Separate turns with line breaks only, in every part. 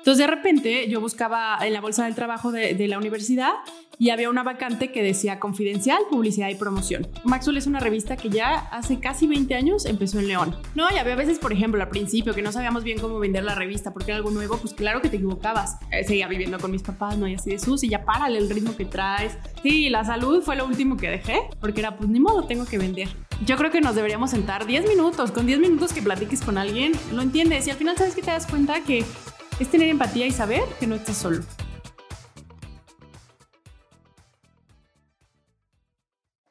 Entonces de repente yo buscaba en la bolsa del trabajo de, la universidad y había una vacante que decía confidencial, publicidad y promoción. Maxwell es una revista que ya hace casi 20 años empezó en León. No, y había veces, por ejemplo, al principio que no sabíamos bien cómo vender la revista porque era algo nuevo, pues claro que te equivocabas. Eh, seguía viviendo con mis papás, ¿no? Y así de sus, y ya párale el ritmo que traes. Sí, la salud fue lo último que dejé porque era pues ni modo, tengo que vender. Yo creo que nos deberíamos sentar 10 minutos, con 10 minutos que platiques con alguien, lo entiendes y al final sabes que te das cuenta que es tener empatía y saber que no estás solo.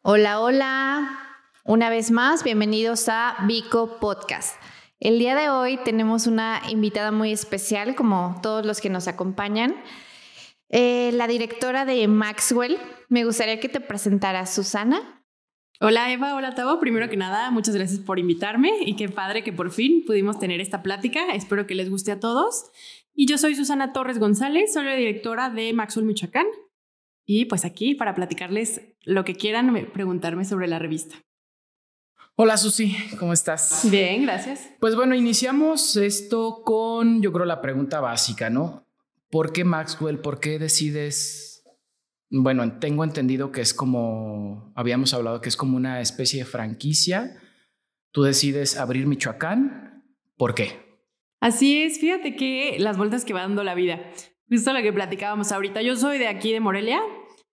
Hola, hola. Una vez más, bienvenidos a Vico Podcast. El día de hoy tenemos una invitada muy especial, como todos los que nos acompañan. Eh, la directora de Maxwell. Me gustaría que te presentaras, Susana.
Hola Eva, hola Tavo. Primero que nada, muchas gracias por invitarme y qué padre que por fin pudimos tener esta plática. Espero que les guste a todos. Y yo soy Susana Torres González, soy la directora de Maxwell Michoacán. Y pues aquí para platicarles lo que quieran preguntarme sobre la revista.
Hola Susi, ¿cómo estás?
Bien, gracias.
Pues bueno, iniciamos esto con, yo creo, la pregunta básica, ¿no? ¿Por qué Maxwell? ¿Por qué decides? Bueno, tengo entendido que es como, habíamos hablado que es como una especie de franquicia. Tú decides abrir Michoacán. ¿Por qué?
Así es, fíjate que las vueltas que va dando la vida. Justo lo que platicábamos ahorita. Yo soy de aquí de Morelia,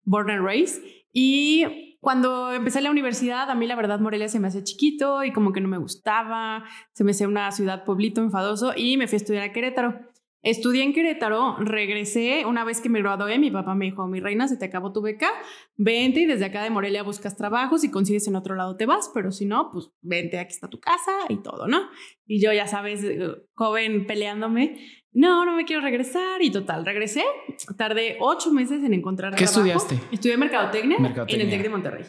born and raised, y cuando empecé la universidad, a mí la verdad Morelia se me hacía chiquito y como que no me gustaba, se me hacía una ciudad pueblito enfadoso y me fui a estudiar a Querétaro. Estudié en Querétaro, regresé una vez que me gradué, mi papá me dijo, mi reina, se te acabó tu beca, vente y desde acá de Morelia buscas trabajos y consigues en otro lado te vas, pero si no, pues vente, aquí está tu casa y todo, ¿no? Y yo, ya sabes, eh, joven peleándome, no, no me quiero regresar y total, regresé, tardé ocho meses en encontrar
¿Qué
trabajo.
estudiaste?
Estudié Mercadotecnia,
Mercadotecnia.
en el TEC de Monterrey.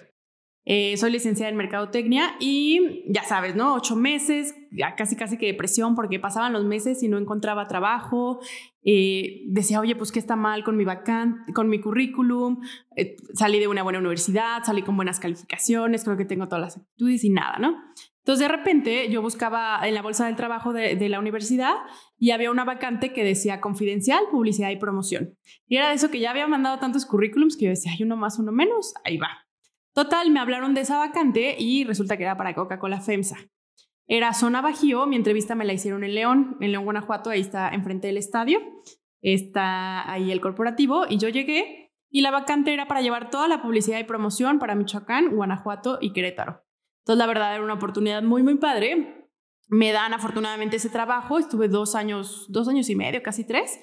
Eh, soy licenciada en Mercadotecnia y ya sabes, ¿no? Ocho meses, ya casi casi que depresión porque pasaban los meses y no encontraba trabajo. Eh, decía, oye, pues qué está mal con mi vacante, con mi currículum. Eh, salí de una buena universidad, salí con buenas calificaciones, creo que tengo todas las actitudes y nada, ¿no? Entonces de repente yo buscaba en la bolsa del trabajo de, de la universidad y había una vacante que decía confidencial, publicidad y promoción. Y era de eso que ya había mandado tantos currículums que yo decía, hay uno más, uno menos, ahí va. Total, me hablaron de esa vacante y resulta que era para Coca-Cola FEMSA. Era zona Bajío, mi entrevista me la hicieron en León, en León, Guanajuato, ahí está enfrente del estadio, está ahí el corporativo y yo llegué y la vacante era para llevar toda la publicidad y promoción para Michoacán, Guanajuato y Querétaro. Entonces, la verdad era una oportunidad muy, muy padre. Me dan afortunadamente ese trabajo, estuve dos años, dos años y medio, casi tres.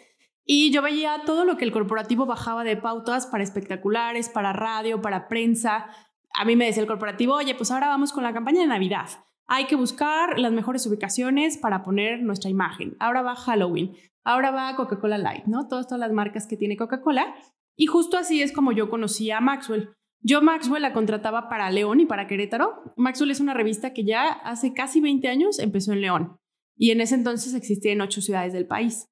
Y yo veía todo lo que el corporativo bajaba de pautas para espectaculares, para radio, para prensa. A mí me decía el corporativo, oye, pues ahora vamos con la campaña de Navidad. Hay que buscar las mejores ubicaciones para poner nuestra imagen. Ahora va Halloween, ahora va Coca-Cola Light, ¿no? Todas, todas las marcas que tiene Coca-Cola. Y justo así es como yo conocí a Maxwell. Yo Maxwell la contrataba para León y para Querétaro. Maxwell es una revista que ya hace casi 20 años empezó en León. Y en ese entonces existía en ocho ciudades del país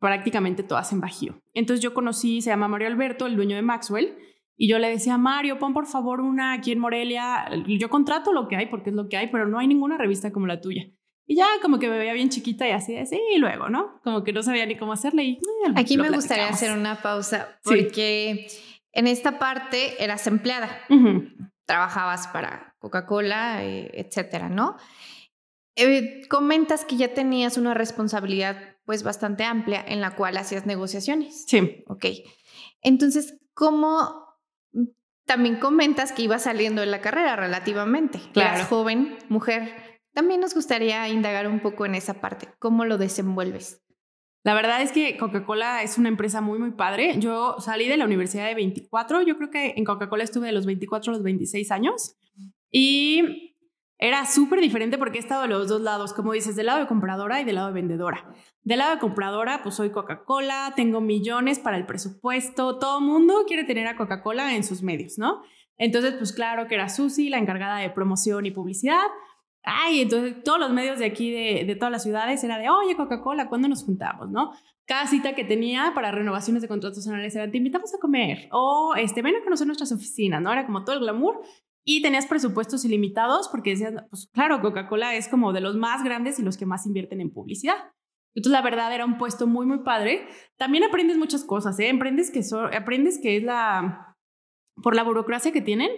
prácticamente todas en Bajío. Entonces yo conocí, se llama Mario Alberto, el dueño de Maxwell, y yo le decía, Mario, pon por favor una aquí en Morelia. Yo contrato lo que hay porque es lo que hay, pero no hay ninguna revista como la tuya. Y ya como que me veía bien chiquita y así, así, y luego, ¿no? Como que no sabía ni cómo hacerle. Y, eh,
Aquí me gustaría hacer una pausa porque en esta parte eras empleada,
Ujú.
trabajabas para Coca-Cola, eh, etcétera, ¿no? Eh, comentas que ya tenías una responsabilidad pues bastante amplia en la cual hacías negociaciones.
Sí.
Ok. Entonces, ¿cómo también comentas que ibas saliendo de la carrera relativamente?
Claro.
Eras joven, mujer. También nos gustaría indagar un poco en esa parte. ¿Cómo lo desenvuelves?
La verdad es que Coca-Cola es una empresa muy, muy padre. Yo salí de la universidad de 24, yo creo que en Coca-Cola estuve de los 24 a los 26 años y era súper diferente porque he estado de los dos lados, como dices, del lado de compradora y del lado de vendedora. Del lado de compradora, pues soy Coca-Cola, tengo millones para el presupuesto, todo mundo quiere tener a Coca-Cola en sus medios, ¿no? Entonces, pues claro que era Susi, la encargada de promoción y publicidad. Ay, entonces todos los medios de aquí, de, todas las ciudades, era de, oye, Coca-Cola, ¿cuándo nos juntamos, no? Cada cita que tenía para renovaciones de contratos anuales era, te invitamos a comer, o este, ven a conocer nuestras oficinas, ¿no? Era como todo el glamour. Y tenías presupuestos ilimitados porque decías, pues claro, Coca-Cola es como de los más grandes y los que más invierten en publicidad. Entonces, la verdad, era un puesto muy, muy padre. También aprendes muchas cosas, ¿eh? Aprendes que, aprendes que es la, por la burocracia que tienen,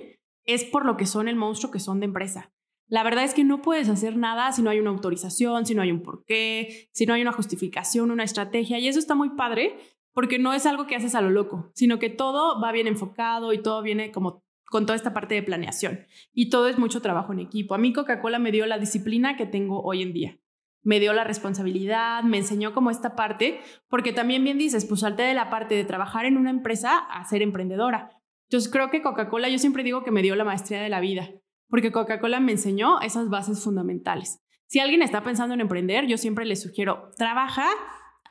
es por lo que son el monstruo que son de empresa. La verdad es que no puedes hacer nada si no hay una autorización, si no hay un porqué, si no hay una justificación, una estrategia. Y eso está muy padre porque no es algo que haces a lo loco, sino que todo va bien enfocado y todo viene como con toda esta parte de planeación. Y todo es mucho trabajo en equipo. A mí Coca-Cola me dio la disciplina que tengo hoy en día. Me dio la responsabilidad, me enseñó como esta parte, porque también bien dices, pues salte de la parte de trabajar en una empresa a ser emprendedora. Entonces creo que Coca-Cola, yo siempre digo que me dio la maestría de la vida, porque Coca-Cola me enseñó esas bases fundamentales. Si alguien está pensando en emprender, yo siempre le sugiero, trabaja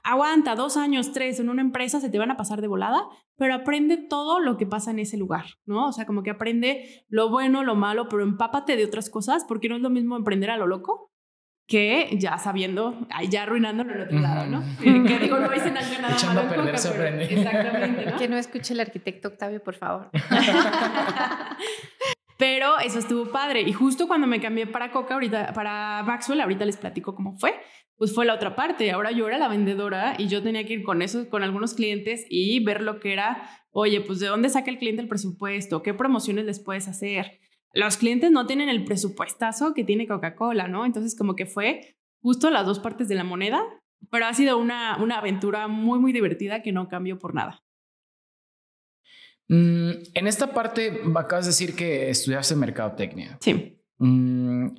aguanta dos años, tres en una empresa, se te van a pasar de volada, pero aprende todo lo que pasa en ese lugar, ¿no? O sea, como que aprende lo bueno, lo malo, pero empápate de otras cosas, porque no es lo mismo emprender a lo loco que ya sabiendo, ya arruinándolo en otro lado, ¿no? Que digo, no hice nada
Echando a perder se aprende.
Exactamente, ¿no?
Que no escuche el arquitecto Octavio, por favor.
Pero eso estuvo padre. Y justo cuando me cambié para Coca, ahorita, para Maxwell, ahorita les platico cómo fue pues fue la otra parte. Ahora yo era la vendedora y yo tenía que ir con eso, con algunos clientes y ver lo que era, oye, pues de dónde saca el cliente el presupuesto, qué promociones les puedes hacer. Los clientes no tienen el presupuestazo que tiene Coca-Cola, ¿no? Entonces como que fue justo las dos partes de la moneda, pero ha sido una, una aventura muy, muy divertida que no cambio por nada.
Mm, en esta parte acabas de decir que estudiaste mercadotecnia.
Sí.
Mm,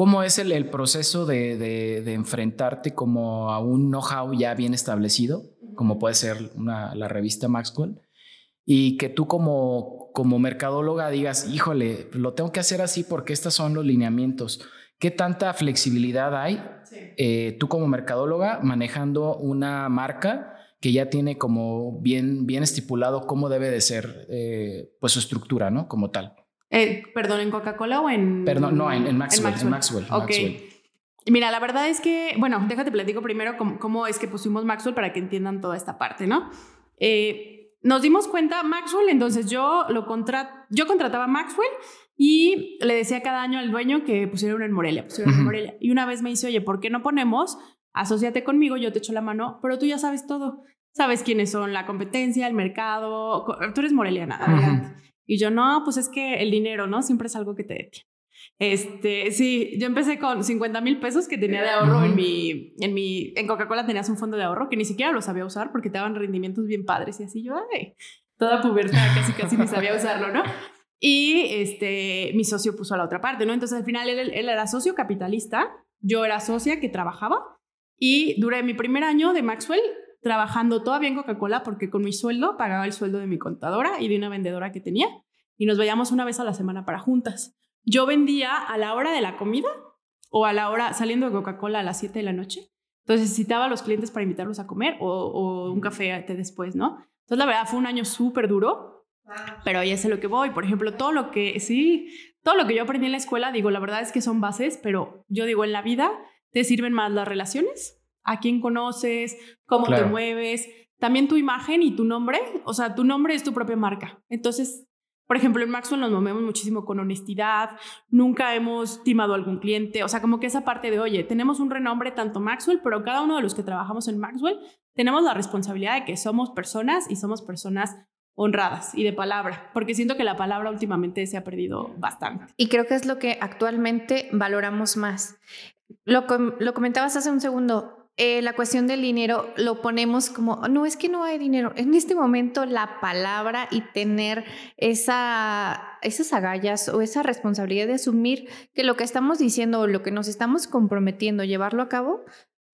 ¿Cómo es el, proceso de, enfrentarte como a un know-how ya bien establecido, como puede ser la revista Maxwell, y que tú como, como mercadóloga digas, híjole, lo tengo que hacer así porque estos son los lineamientos? ¿Qué tanta flexibilidad hay eh, tú como mercadóloga manejando una marca que ya tiene como bien, bien estipulado cómo debe de ser eh, pues su estructura, ¿no? Como tal.
Eh, perdón, ¿en Coca-Cola o en...?
Perdón, no, en, Maxwell. En Maxwell.
ok. Mira, la verdad es que, bueno, déjate platico primero cómo, es que pusimos Maxwell para que entiendan toda esta parte, ¿no? Eh, nos dimos cuenta, Maxwell, entonces yo lo contra, yo contrataba a Maxwell y le decía cada año al dueño que pusiera uno en Morelia, pusiera en Morelia. Y una vez me dice, oye, ¿por qué no ponemos, asociate conmigo, yo te echo la mano, pero tú ya sabes todo. Sabes quiénes son la competencia, el mercado, tú eres moreliana, adelante. Y yo, no, pues es que el dinero, ¿no? Siempre es algo que te detiene. Este, sí, yo empecé con 50 mil pesos que tenía de ahorro en mi, en mi, en Coca-Cola tenías un fondo de ahorro que ni siquiera lo sabía usar porque te daban rendimientos bien padres y así yo, ay, toda pubertad casi casi ni sabía usarlo, ¿no? Y este, mi socio puso a la otra parte, ¿no? Entonces al final él, él era socio capitalista, yo era socia que trabajaba y duré mi primer año de Maxwell trabajando todavía en Coca-Cola porque con mi sueldo pagaba el sueldo de mi contadora y de una vendedora que tenía y nos veíamos una vez a la semana para juntas. Yo vendía a la hora de la comida o a la hora saliendo de Coca-Cola a las 7 de la noche. Entonces citaba a los clientes para invitarlos a comer o, un café después, ¿no? Entonces la verdad fue un año súper duro, pero ya sé lo que voy. Por ejemplo, todo lo que, sí, todo lo que yo aprendí en la escuela, digo, la verdad es que son bases, pero yo digo, en la vida te sirven más las relaciones a quién conoces, cómo te mueves, también tu imagen y tu nombre, o sea, tu nombre es tu propia marca. Entonces, por ejemplo, en Maxwell nos movemos muchísimo con honestidad, nunca hemos timado a algún cliente, o sea, como que esa parte de, oye, tenemos un renombre tanto Maxwell, pero cada uno de los que trabajamos en Maxwell tenemos la responsabilidad de que somos personas y somos personas honradas y de palabra, porque siento que la palabra últimamente se ha perdido bastante.
Y creo que es lo que actualmente valoramos más. Lo, lo comentabas hace un segundo, eh, la cuestión del dinero lo ponemos como, no es que no hay dinero. En este momento la palabra y tener esa, esas agallas o esa responsabilidad de asumir que lo que estamos diciendo o lo que nos estamos comprometiendo, llevarlo a cabo,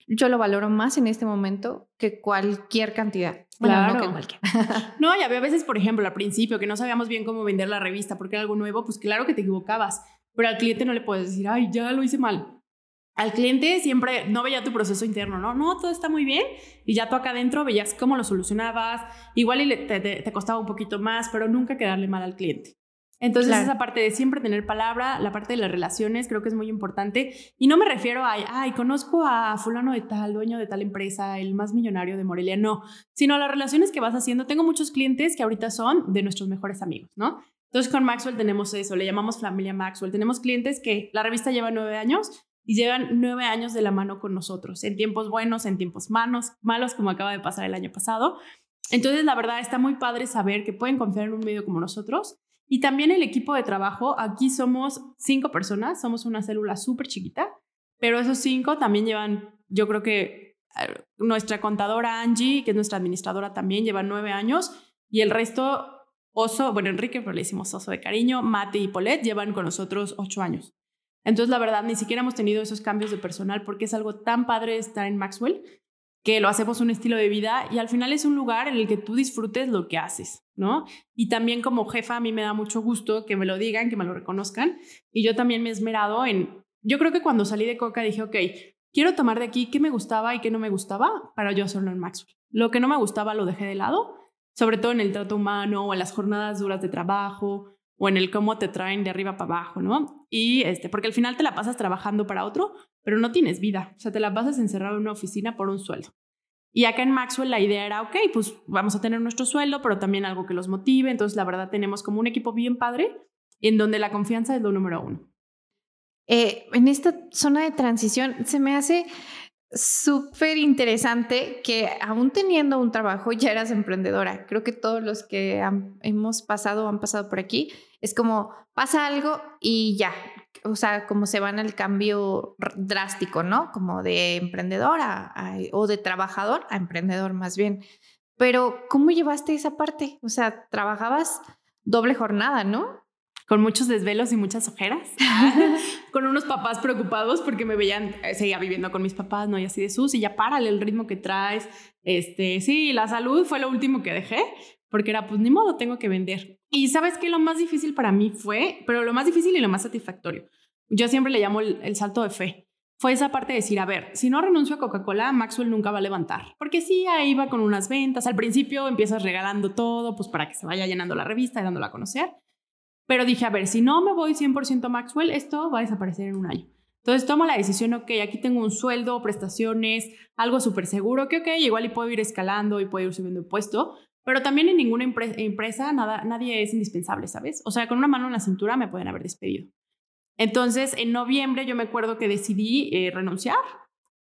yo lo valoro más en este momento que cualquier cantidad.
Bueno, no que cualquier. no, y había veces, por ejemplo, al principio que no sabíamos bien cómo vender la revista porque era algo nuevo, pues claro que te equivocabas, pero al cliente no le puedes decir, ay, ya lo hice mal al cliente siempre no veía tu proceso interno, ¿no? No, todo está muy bien y ya tú acá adentro veías cómo lo solucionabas, igual y te, costaba un poquito más, pero nunca quedarle mal al cliente. Entonces esa parte de siempre tener palabra, la parte de las relaciones creo que es muy importante y no me refiero a, ay, conozco a fulano de tal, dueño de tal empresa, el más millonario de Morelia, no, sino a las relaciones que vas haciendo. Tengo muchos clientes que ahorita son de nuestros mejores amigos, ¿no? Entonces con Maxwell tenemos eso, le llamamos familia Maxwell. Tenemos clientes que la revista lleva nueve años y llevan nueve años de la mano con nosotros, en tiempos buenos, en tiempos malos, malos como acaba de pasar el año pasado. Entonces, la verdad, está muy padre saber que pueden confiar en un medio como nosotros. Y también el equipo de trabajo, aquí somos cinco personas, somos una célula súper chiquita, pero esos cinco también llevan, yo creo que nuestra contadora Angie, que es nuestra administradora también, lleva nueve años y el resto, Oso, bueno, Enrique, pero le hicimos Oso de cariño, Mate y Polet llevan con nosotros ocho años. Entonces, la verdad, ni siquiera hemos tenido esos cambios de personal porque es algo tan padre estar en Maxwell que lo hacemos un estilo de vida y al final es un lugar en el que tú disfrutes lo que haces, ¿no? Y también como jefa a mí me da mucho gusto que me lo digan, que me lo reconozcan y yo también me he esmerado en, yo creo que cuando salí de Coca dije, ok, quiero tomar de aquí qué me gustaba y qué no me gustaba para yo hacerlo en Maxwell. Lo que no me gustaba lo dejé de lado, sobre todo en el trato humano o en las jornadas duras de trabajo o en el cómo te traen de arriba para abajo, ¿no? Y este, porque al final te la pasas trabajando para otro, pero no tienes vida, o sea, te la pasas encerrado en una oficina por un sueldo. Y acá en Maxwell la idea era, ok, pues vamos a tener nuestro sueldo, pero también algo que los motive. Entonces, la verdad, tenemos como un equipo bien padre en donde la confianza es lo número uno.
Eh, en esta zona de transición se me hace súper interesante que aún teniendo un trabajo ya eras emprendedora. Creo que todos los que hemos pasado han pasado por aquí es como pasa algo y ya, o sea, como se van al cambio drástico, ¿no? Como de emprendedora o de trabajador a emprendedor más bien. Pero ¿cómo llevaste esa parte? O sea, trabajabas doble jornada, ¿no?
Con muchos desvelos y muchas ojeras, con unos papás preocupados porque me veían, eh, seguía viviendo con mis papás, ¿no? Y así de sus, y ya párale el ritmo que traes. Este, sí, la salud fue lo último que dejé, porque era, pues ni modo, tengo que vender. Y sabes que lo más difícil para mí fue, pero lo más difícil y lo más satisfactorio, yo siempre le llamo el, el salto de fe. Fue esa parte de decir, a ver, si no renuncio a Coca-Cola, Maxwell nunca va a levantar. Porque sí, ahí va con unas ventas. Al principio empiezas regalando todo, pues para que se vaya llenando la revista y dándola a conocer. Pero dije, a ver, si no me voy 100% a Maxwell, esto va a desaparecer en un año. Entonces tomo la decisión, ok, aquí tengo un sueldo, prestaciones, algo súper seguro, que ok, igual y puedo ir escalando y puedo ir subiendo el puesto, pero también en ninguna empresa nada, nadie es indispensable, ¿sabes? O sea, con una mano en la cintura me pueden haber despedido. Entonces, en noviembre yo me acuerdo que decidí eh, renunciar.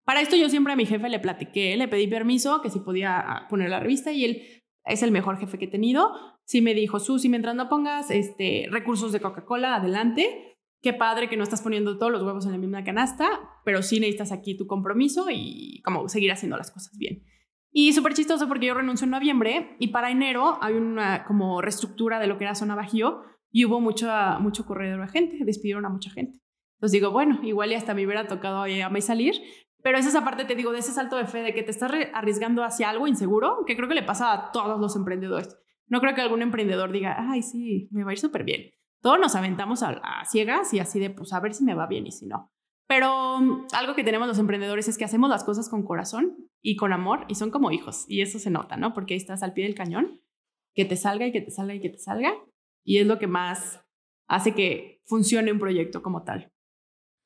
Para esto yo siempre a mi jefe le platiqué, le pedí permiso, que si podía ah, poner la revista y él es el mejor jefe que he tenido. Sí me dijo, Susi, mientras no pongas este, recursos de Coca-Cola, adelante. Qué padre que no estás poniendo todos los huevos en la misma canasta, pero sí necesitas aquí tu compromiso y como seguir haciendo las cosas bien. Y súper chistoso porque yo renuncio en noviembre y para enero hay una como reestructura de lo que era zona Bajío y hubo mucho, mucho corredor de gente, despidieron a mucha gente. Entonces digo, bueno, igual y hasta me hubiera tocado a mí salir, pero es esa parte, te digo, de ese salto de fe, de que te estás arriesgando hacia algo inseguro, que creo que le pasa a todos los emprendedores. No creo que algún emprendedor diga, ay, sí, me va a ir súper bien. Todos nos aventamos a, ciegas y así de, pues, a ver si me va bien y si no. Pero algo que tenemos los emprendedores es que hacemos las cosas con corazón y con amor y son como hijos. Y eso se nota, ¿no? Porque ahí estás al pie del cañón, que te salga y que te salga y que te salga. Y es lo que más hace que funcione un proyecto como tal.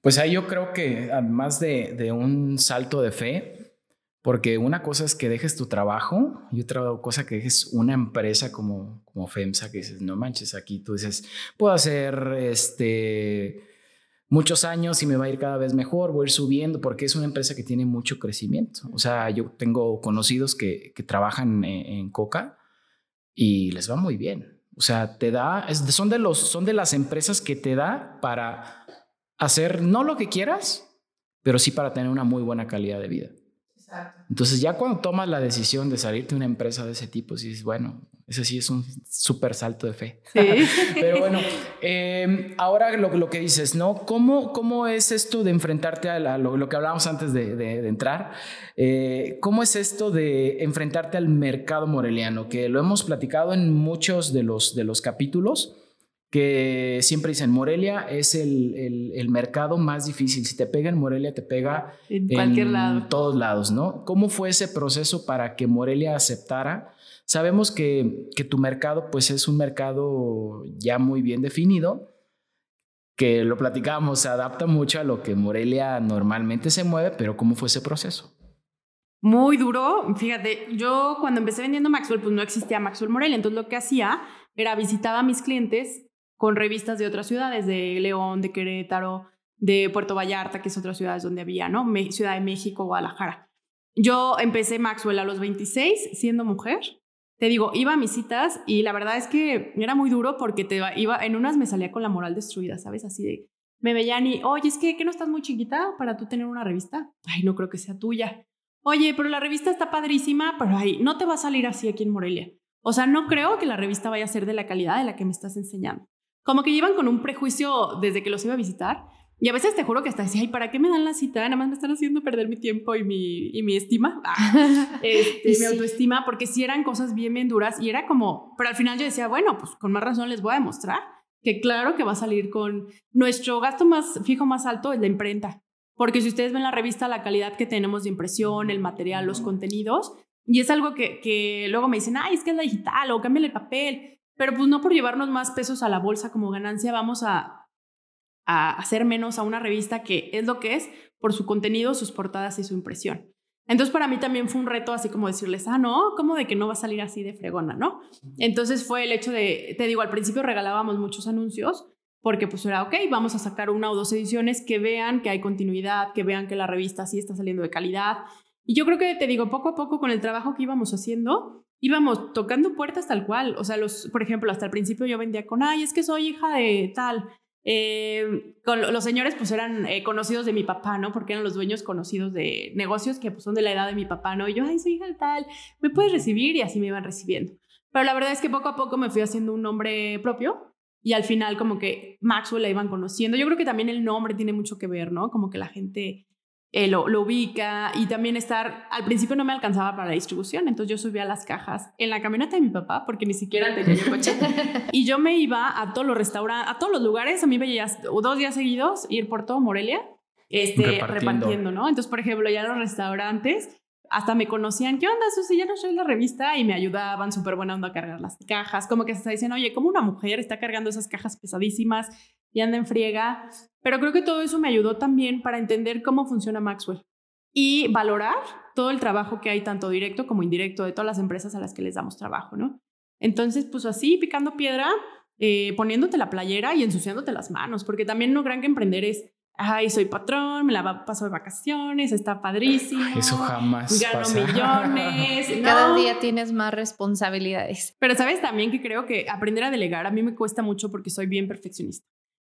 Pues ahí yo creo que además de, un salto de fe, porque una cosa es que dejes tu trabajo y otra cosa que dejes una empresa como, como FEMSA, que dices, no manches, aquí tú dices, puedo hacer este, muchos años y me va a ir cada vez mejor, voy a ir subiendo, porque es una empresa que tiene mucho crecimiento. O sea, yo tengo conocidos que, trabajan en, en, Coca y les va muy bien. O sea, te da, son, de los, son de las empresas que te da para hacer no lo que quieras, pero sí para tener una muy buena calidad de vida. Entonces ya cuando tomas la decisión de salirte de una empresa de ese tipo, dices, bueno, ese sí es un súper salto de fe. Sí. Pero bueno, em, ahora lo, lo, que dices, ¿no? ¿Cómo, ¿Cómo es esto de enfrentarte a lo, que hablábamos antes de, de, entrar? Eh, ¿Cómo es esto de enfrentarte al mercado moreliano? Que lo hemos platicado en muchos de los, de los capítulos que siempre dicen, Morelia es el, el, mercado más difícil. Si te pega en Morelia, te pega
en, cualquier lado.
todos lados, ¿no? ¿Cómo fue ese proceso para que Morelia aceptara? Sabemos que, que tu mercado, pues es un mercado ya muy bien definido, que lo platicamos, se adapta mucho a lo que Morelia normalmente se mueve, pero ¿cómo fue ese proceso?
Muy duro. Fíjate, yo cuando empecé vendiendo Maxwell, pues no existía Maxwell Morelia, entonces lo que hacía era visitar a mis clientes con revistas de otras ciudades, de León, de Querétaro, de Puerto Vallarta, que es otra ciudad donde había, ¿no? ciudad de México, Guadalajara. Yo empecé Maxwell a los 26, siendo mujer. Te digo, iba a mis citas y la verdad es que era muy duro porque te iba, en unas me salía con la moral destruida, ¿sabes? Así de, me veían y, oye, es que, ¿que no estás muy chiquita para tú tener una revista? Ay, no creo que sea tuya. Oye, pero la revista está padrísima, pero ay, no te va a salir así aquí en Morelia. O sea, no creo que la revista vaya a ser de la calidad de la que me estás enseñando. Como que llevan con un prejuicio desde que los iba a visitar. Y a veces te juro que hasta decía, ay, ¿para qué me dan la cita? Nada más me están haciendo perder mi tiempo y mi, y mi estima, ah, este, mi autoestima, porque sí eran cosas bien, bien duras y era como, pero al final yo decía, bueno, pues con más razón les voy a demostrar que claro que va a salir con nuestro gasto más fijo más alto es la imprenta. Porque si ustedes ven la revista, la calidad que tenemos de impresión, el material, los contenidos, y es algo que, que luego me dicen, ay, es que es la digital o cámbiale el papel, pero pues no por llevarnos más pesos a la bolsa como ganancia vamos a, a hacer menos a una revista que es lo que es por su contenido, sus portadas y su impresión. Entonces para mí también fue un reto así como decirles, ah, no, como de que no va a salir así de fregona, ¿no? Entonces fue el hecho de, te digo, al principio regalábamos muchos anuncios porque pues era, ok, vamos a sacar una o dos ediciones que vean que hay continuidad, que vean que la revista sí está saliendo de calidad. Y yo creo que, te digo, poco a poco con el trabajo que íbamos haciendo, íbamos tocando puertas tal cual. O sea, los, por ejemplo, hasta el principio yo vendía con, ay, es que soy hija de tal. Eh, con los señores pues eran eh, conocidos de mi papá, ¿no? Porque eran los dueños conocidos de negocios que pues son de la edad de mi papá, ¿no? Y yo, ay, soy hija de tal, me puedes recibir y así me iban recibiendo. Pero la verdad es que poco a poco me fui haciendo un nombre propio y al final como que Maxwell la iban conociendo. Yo creo que también el nombre tiene mucho que ver, ¿no? Como que la gente eh, lo, ubica y también estar, al principio no me alcanzaba para la distribución, entonces yo subía las cajas en la camioneta de mi papá porque ni siquiera tenía el coche y yo me iba a todos los restaurantes, a todos los lugares, a mí veía dos días seguidos ir por todo Morelia este, repartiendo. ¿no? Entonces, por ejemplo, ya los restaurantes hasta me conocían, ¿qué onda, Susi? Ya no soy la revista y me ayudaban súper buena onda a cargar las cajas, como que se dicen, oye, como una mujer está cargando esas cajas pesadísimas y anda en friega. Pero creo que todo eso me ayudó también para entender cómo funciona Maxwell y valorar todo el trabajo que hay, tanto directo como indirecto, de todas las empresas a las que les damos trabajo, ¿no? Entonces, pues así, picando piedra, eh, poniéndote la playera y ensuciándote las manos, porque también no gran que emprender es ay, soy patrón, me la paso de vacaciones, está padrísimo.
Eso jamás.
Gano millones.
Cada día tienes más responsabilidades.
Pero sabes también que creo que aprender a delegar a mí me cuesta mucho porque soy bien perfeccionista.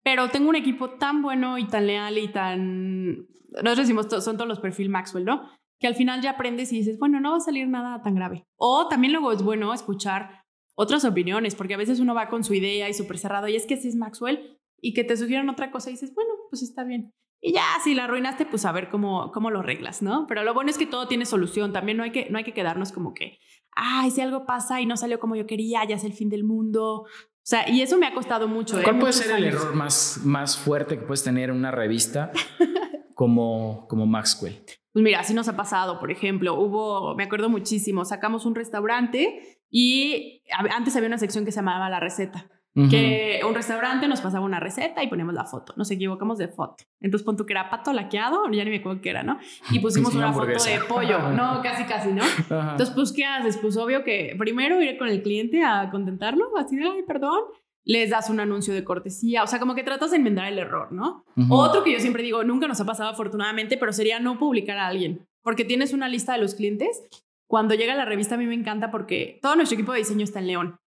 Pero tengo un equipo tan bueno y tan leal y tan... Nosotros decimos, son todos los perfil Maxwell, ¿no? Que al final ya aprendes y dices, bueno, no va a salir nada tan grave. O también luego es bueno escuchar otras opiniones, porque a veces uno va con su idea y súper cerrado, y es que si es Maxwell, y que te sugieran otra cosa y dices, bueno, pues está bien. Y ya, si la arruinaste, pues a ver cómo, cómo lo arreglas, ¿no? Pero lo bueno es que todo tiene solución. También no hay que, no hay que quedarnos como que, ay, si algo pasa y no salió como yo quería, ya es el fin del mundo. O sea, y eso me ha costado mucho.
¿eh? ¿Cuál puede ser el error más, más fuerte que puedes tener en una revista como, como Maxwell?
Pues mira, así nos ha pasado, por ejemplo, hubo, me acuerdo muchísimo, sacamos un restaurante y antes había una sección que se llamaba La Receta que un restaurante nos pasaba una receta y poníamos la foto. Nos equivocamos de foto. Entonces pon que era pato laqueado, ya ni me acuerdo qué era, ¿no? Y pusimos una foto de pollo. No, casi, casi, ¿no? Entonces, pues, ¿qué haces? Pues obvio que primero ir con el cliente a contentarlo, así de, ay, perdón. Les das un anuncio de cortesía, o sea, como que tratas de enmendar el error, ¿no? Otro que yo siempre digo, nunca nos ha pasado afortunadamente, pero sería no publicar a alguien, porque tienes una lista de los clientes. Cuando llega la revista a mí me encanta porque todo nuestro equipo de diseño está en León.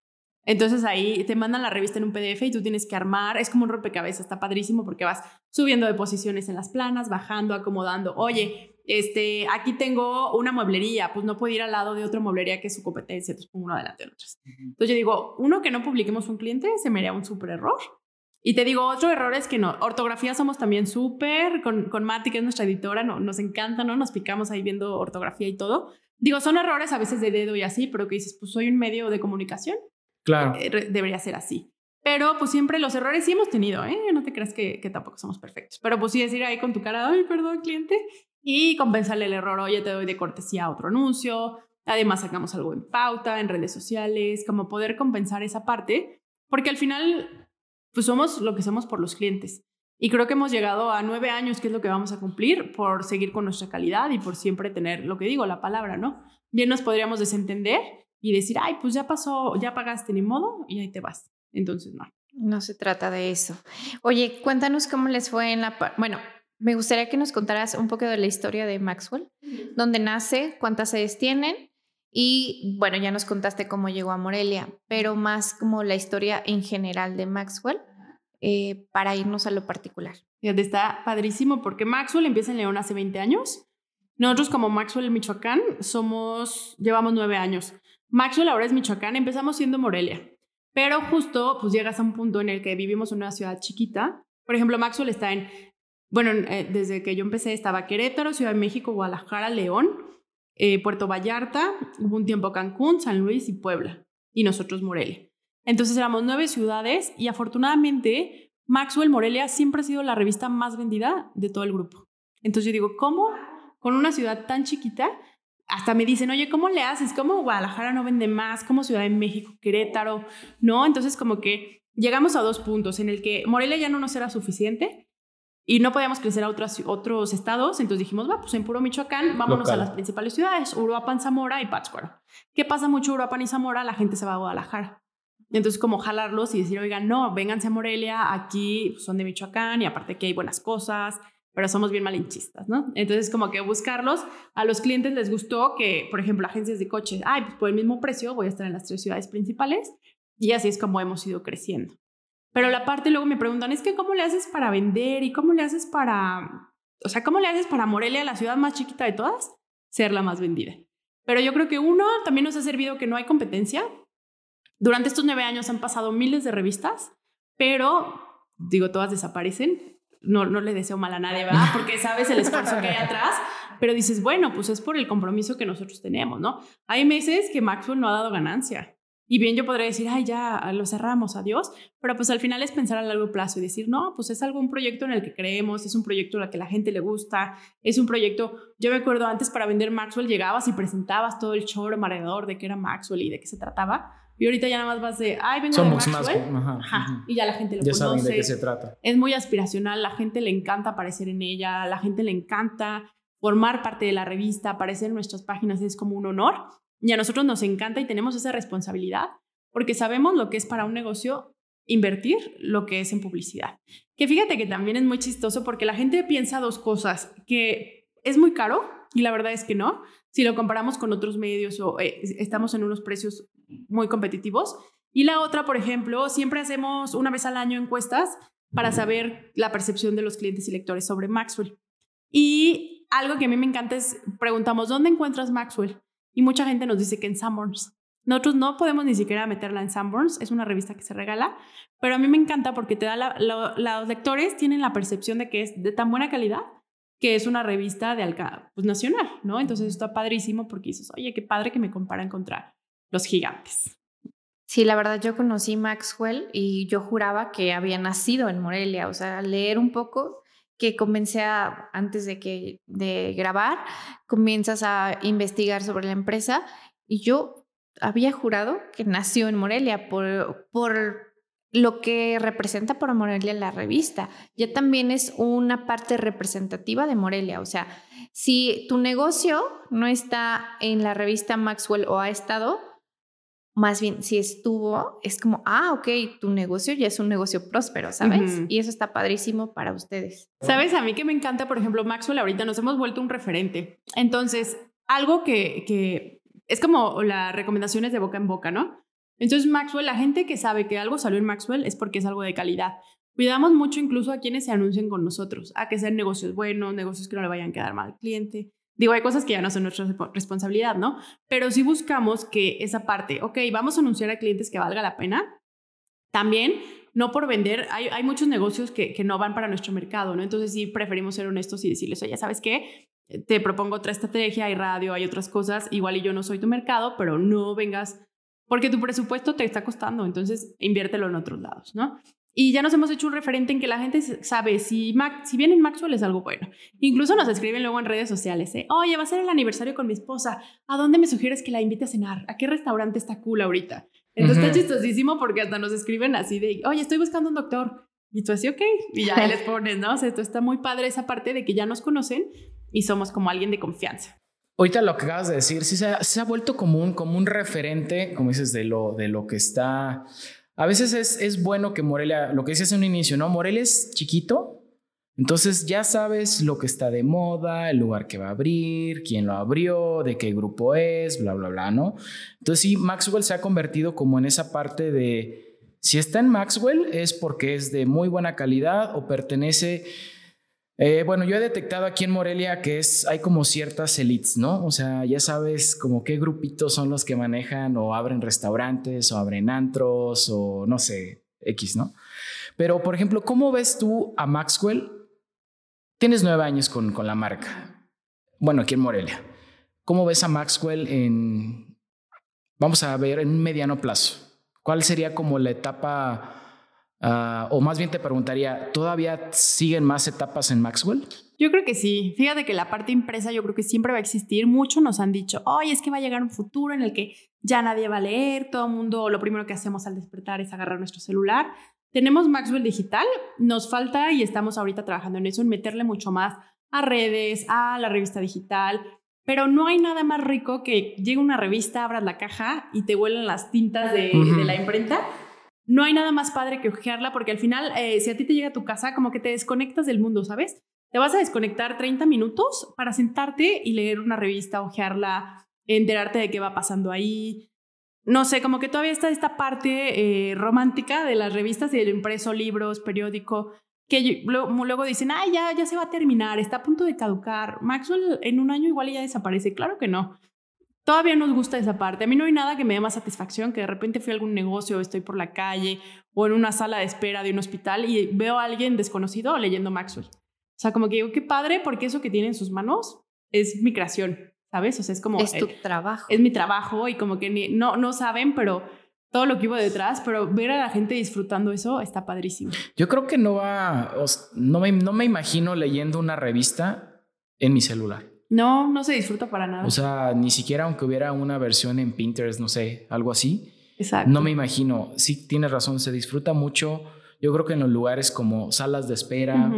Entonces ahí te mandan la revista en un PDF y tú tienes que armar, es como un rompecabezas, está padrísimo porque vas subiendo de posiciones en las planas, bajando, acomodando. Oye, este, aquí tengo una mueblería, pues no puedo ir al lado de otra mueblería que es su competencia, entonces pongo uno adelante de otros. Entonces yo digo, uno que no publiquemos un cliente se me haría un súper error. Y te digo, otro error es que no, ortografía somos también súper, con, con Mati, que es nuestra editora, no, nos encanta, ¿no? Nos picamos ahí viendo ortografía y todo. Digo, son errores a veces de dedo y así, pero que dices, pues soy un medio de comunicación
Claro.
Eh, debería ser así. Pero pues siempre los errores sí hemos tenido, ¿eh? No te creas que, tampoco somos perfectos. Pero pues sí decir ahí con tu cara, ay, perdón, cliente, y compensarle el error, oye, te doy de cortesía otro anuncio, además sacamos algo en pauta, en redes sociales, como poder compensar esa parte, porque al final, pues somos lo que somos por los clientes. Y creo que hemos llegado a nueve años, que es lo que vamos a cumplir, por seguir con nuestra calidad y por siempre tener lo que digo, la palabra, ¿no? Bien nos podríamos desentender y decir, ay, pues ya pasó, ya pagaste ni modo y ahí te vas. Entonces, no.
No se trata de eso. Oye, cuéntanos cómo les fue en la... Bueno, me gustaría que nos contaras un poco de la historia de Maxwell, dónde nace, cuántas sedes tienen y bueno, ya nos contaste cómo llegó a Morelia, pero más como la historia en general de Maxwell eh, para irnos a lo particular.
Está padrísimo porque Maxwell empieza en León hace 20 años. Nosotros como Maxwell Michoacán somos, llevamos nueve años. Maxwell ahora es Michoacán, empezamos siendo Morelia. Pero justo, pues llegas a un punto en el que vivimos en una ciudad chiquita. Por ejemplo, Maxwell está en, bueno, eh, desde que yo empecé estaba Querétaro, Ciudad de México, Guadalajara, León, eh, Puerto Vallarta, hubo un tiempo Cancún, San Luis y Puebla. Y nosotros Morelia. Entonces éramos nueve ciudades y afortunadamente Maxwell Morelia siempre ha sido la revista más vendida de todo el grupo. Entonces yo digo, ¿cómo con una ciudad tan chiquita hasta me dicen, oye, ¿cómo le haces? ¿Cómo Guadalajara no vende más? ¿Cómo Ciudad de México, Querétaro? ¿No? Entonces como que llegamos a dos puntos en el que Morelia ya no nos era suficiente y no podíamos crecer a otros, otros estados, entonces dijimos, va, pues en puro Michoacán, vámonos a las principales ciudades, Uruapan, Zamora y Pátzcuaro. ¿Qué pasa mucho Uruapan y Zamora? La gente se va a Guadalajara. Entonces, como jalarlos y decir, oigan, no, vénganse a Morelia, aquí son de Michoacán y aparte que hay buenas cosas, pero somos bien malinchistas, ¿no? Entonces, como que buscarlos, a los clientes les gustó que, por ejemplo, agencias de coches, ay, pues por el mismo precio voy a estar en las tres ciudades principales y así es como hemos ido creciendo. Pero la parte luego me preguntan, es que ¿cómo le haces para vender y cómo le haces para, o sea, ¿cómo le haces para Morelia, la ciudad más chiquita de todas, ser la más vendida? Pero yo creo que uno, también nos ha servido que no hay competencia. Durante estos nueve años han pasado miles de revistas, pero, digo, todas desaparecen no, no le deseo mal a nadie, ¿verdad? Porque sabes el esfuerzo que hay atrás, pero dices, bueno, pues es por el compromiso que nosotros tenemos, ¿no? Hay meses que Maxwell no ha dado ganancia. Y bien yo podría decir, ay, ya lo cerramos, adiós, pero pues al final es pensar a largo plazo y decir, no, pues es algo, un proyecto en el que creemos, es un proyecto al que la gente le gusta, es un proyecto, yo me acuerdo antes para vender Maxwell llegabas y presentabas todo el show alrededor de qué era Maxwell y de qué se trataba, y ahorita ya nada más vas de, ay, vengo
Somos
de Maxwell.
más. Ajá,
Y ya la gente lo
ya
conoce.
saben de qué se trata.
Es muy aspiracional, la gente le encanta aparecer en ella, la gente le encanta formar parte de la revista, aparecer en nuestras páginas es como un honor. Y a nosotros nos encanta y tenemos esa responsabilidad porque sabemos lo que es para un negocio invertir lo que es en publicidad. Que fíjate que también es muy chistoso porque la gente piensa dos cosas, que es muy caro y la verdad es que no, si lo comparamos con otros medios o eh, estamos en unos precios muy competitivos. Y la otra, por ejemplo, siempre hacemos una vez al año encuestas para saber la percepción de los clientes y lectores sobre Maxwell. Y algo que a mí me encanta es, preguntamos, ¿dónde encuentras Maxwell? Y mucha gente nos dice que en Sanborns. Nosotros no podemos ni siquiera meterla en Sanborns, es una revista que se regala, pero a mí me encanta porque te da la, los lectores tienen la percepción de que es de tan buena calidad que es una revista de alca pues, nacional, ¿no? Entonces está padrísimo porque dices, oye, qué padre que me comparan contra los gigantes.
Sí, la verdad yo conocí Maxwell y yo juraba que había nacido en Morelia, o sea, leer un poco que comencé a, antes de que de grabar, comienzas a investigar sobre la empresa y yo había jurado que nació en Morelia por, por lo que representa para Morelia la revista. Ya también es una parte representativa de Morelia. O sea, si tu negocio no está en la revista Maxwell o ha estado, más bien si estuvo, es como, ah, ok, tu negocio ya es un negocio próspero, ¿sabes? Y eso está padrísimo para ustedes.
¿Sabes? A mí que me encanta, por ejemplo, Maxwell, ahorita nos hemos vuelto un referente. Entonces, algo que, que es como las recomendaciones de boca en boca, ¿no? Entonces, Maxwell, la gente que sabe que algo salió en Maxwell es porque es algo de calidad. Cuidamos mucho incluso a quienes se anuncien con nosotros, a que sean negocios buenos, negocios que no le vayan a quedar mal al cliente. Digo, hay cosas que ya no son nuestra responsabilidad, ¿no? Pero sí buscamos que esa parte, ok, vamos a anunciar a clientes que valga la pena. También, no por vender, hay, hay muchos negocios que, que no van para nuestro mercado, ¿no? Entonces sí preferimos ser honestos y decirles, oye, ¿sabes qué? Te propongo otra estrategia, hay radio, hay otras cosas, igual y yo no soy tu mercado, pero no vengas porque tu presupuesto te está costando, entonces inviértelo en otros lados, ¿no? Y ya nos hemos hecho un referente en que la gente sabe si, Mac, si viene en Maxwell es algo bueno. Incluso nos escriben luego en redes sociales, ¿eh? oye, va a ser el aniversario con mi esposa, ¿a dónde me sugieres que la invite a cenar? ¿A qué restaurante está cool ahorita? Entonces está chistosísimo porque hasta nos escriben así de, oye, estoy buscando un doctor. Y tú así, ok, y ya les pones, ¿no? O sea, esto está muy padre esa parte de que ya nos conocen y somos como alguien de confianza.
Ahorita lo que acabas de decir, sí se ha, se ha, vuelto como un, como un referente, como dices, de lo, de lo que está a veces es, es bueno que Morelia, lo que decías en un inicio, ¿no? Morelia es chiquito, entonces ya sabes lo que está de moda, el lugar que va a abrir, quién lo abrió, de qué grupo es, bla, bla, bla, ¿no? Entonces sí, Maxwell se ha convertido como en esa parte de, si está en Maxwell es porque es de muy buena calidad o pertenece... Eh, bueno, yo he detectado aquí en Morelia que es, hay como ciertas elites, ¿no? O sea, ya sabes como qué grupitos son los que manejan o abren restaurantes o abren antros o no sé, X, ¿no? Pero, por ejemplo, ¿cómo ves tú a Maxwell Tienes nueve años con, con la marca. Bueno, aquí en Morelia. ¿Cómo ves a Maxwell en, vamos a ver, en un mediano plazo? ¿Cuál sería como la etapa, ah, o más bien te preguntaría, ¿todavía siguen más etapas en Maxwell?
Yo creo que sí. Fíjate que la parte impresa yo creo que siempre va a existir. Muchos nos han dicho, oye, es que va a llegar un futuro en el que ya nadie va a leer, todo el mundo lo primero que hacemos al despertar es agarrar nuestro celular. Tenemos Maxwell Digital, nos falta y estamos ahorita trabajando en eso, en meterle mucho más a redes, a la revista digital, pero no hay nada más rico que llegue una revista, abras la caja y te vuelan las tintas de, la imprenta. No hay nada más padre que ojearla porque al final, eh, si a ti te llega a tu casa, como que te desconectas del mundo, ¿sabes? Te vas a desconectar 30 minutos para sentarte y leer una revista, ojearla, enterarte de qué va pasando ahí, no sé, como que todavía está esta parte eh, romántica de las revistas y del impreso, libros, periódico, que luego, dicen, ah, ya, ya se va a terminar, está a punto de caducar. Maxwell en un año igual ya desaparece. Claro que no. Todavía nos gusta esa parte. A mí no hay nada que me dé más satisfacción que de repente fui a algún negocio, estoy por la calle o en una sala de espera de un hospital y veo a alguien desconocido leyendo Maxwell. O sea, como que digo, qué padre, porque eso que tiene en sus manos es mi creación. ¿sabes? O sea, es como...
Es tu trabajo.
Es mi trabajo y como que no, no saben, pero todo lo que iba detrás, pero ver a la gente disfrutando eso está padrísimo.
Yo creo que no va, no me, no me imagino leyendo una revista en mi celular.
No, no se disfruta para nada.
O sea, ni siquiera aunque hubiera una versión en Pinterest, no sé, algo así.
Exacto.
No me imagino. Sí, tienes razón, se disfruta mucho yo creo que en los lugares como salas de espera,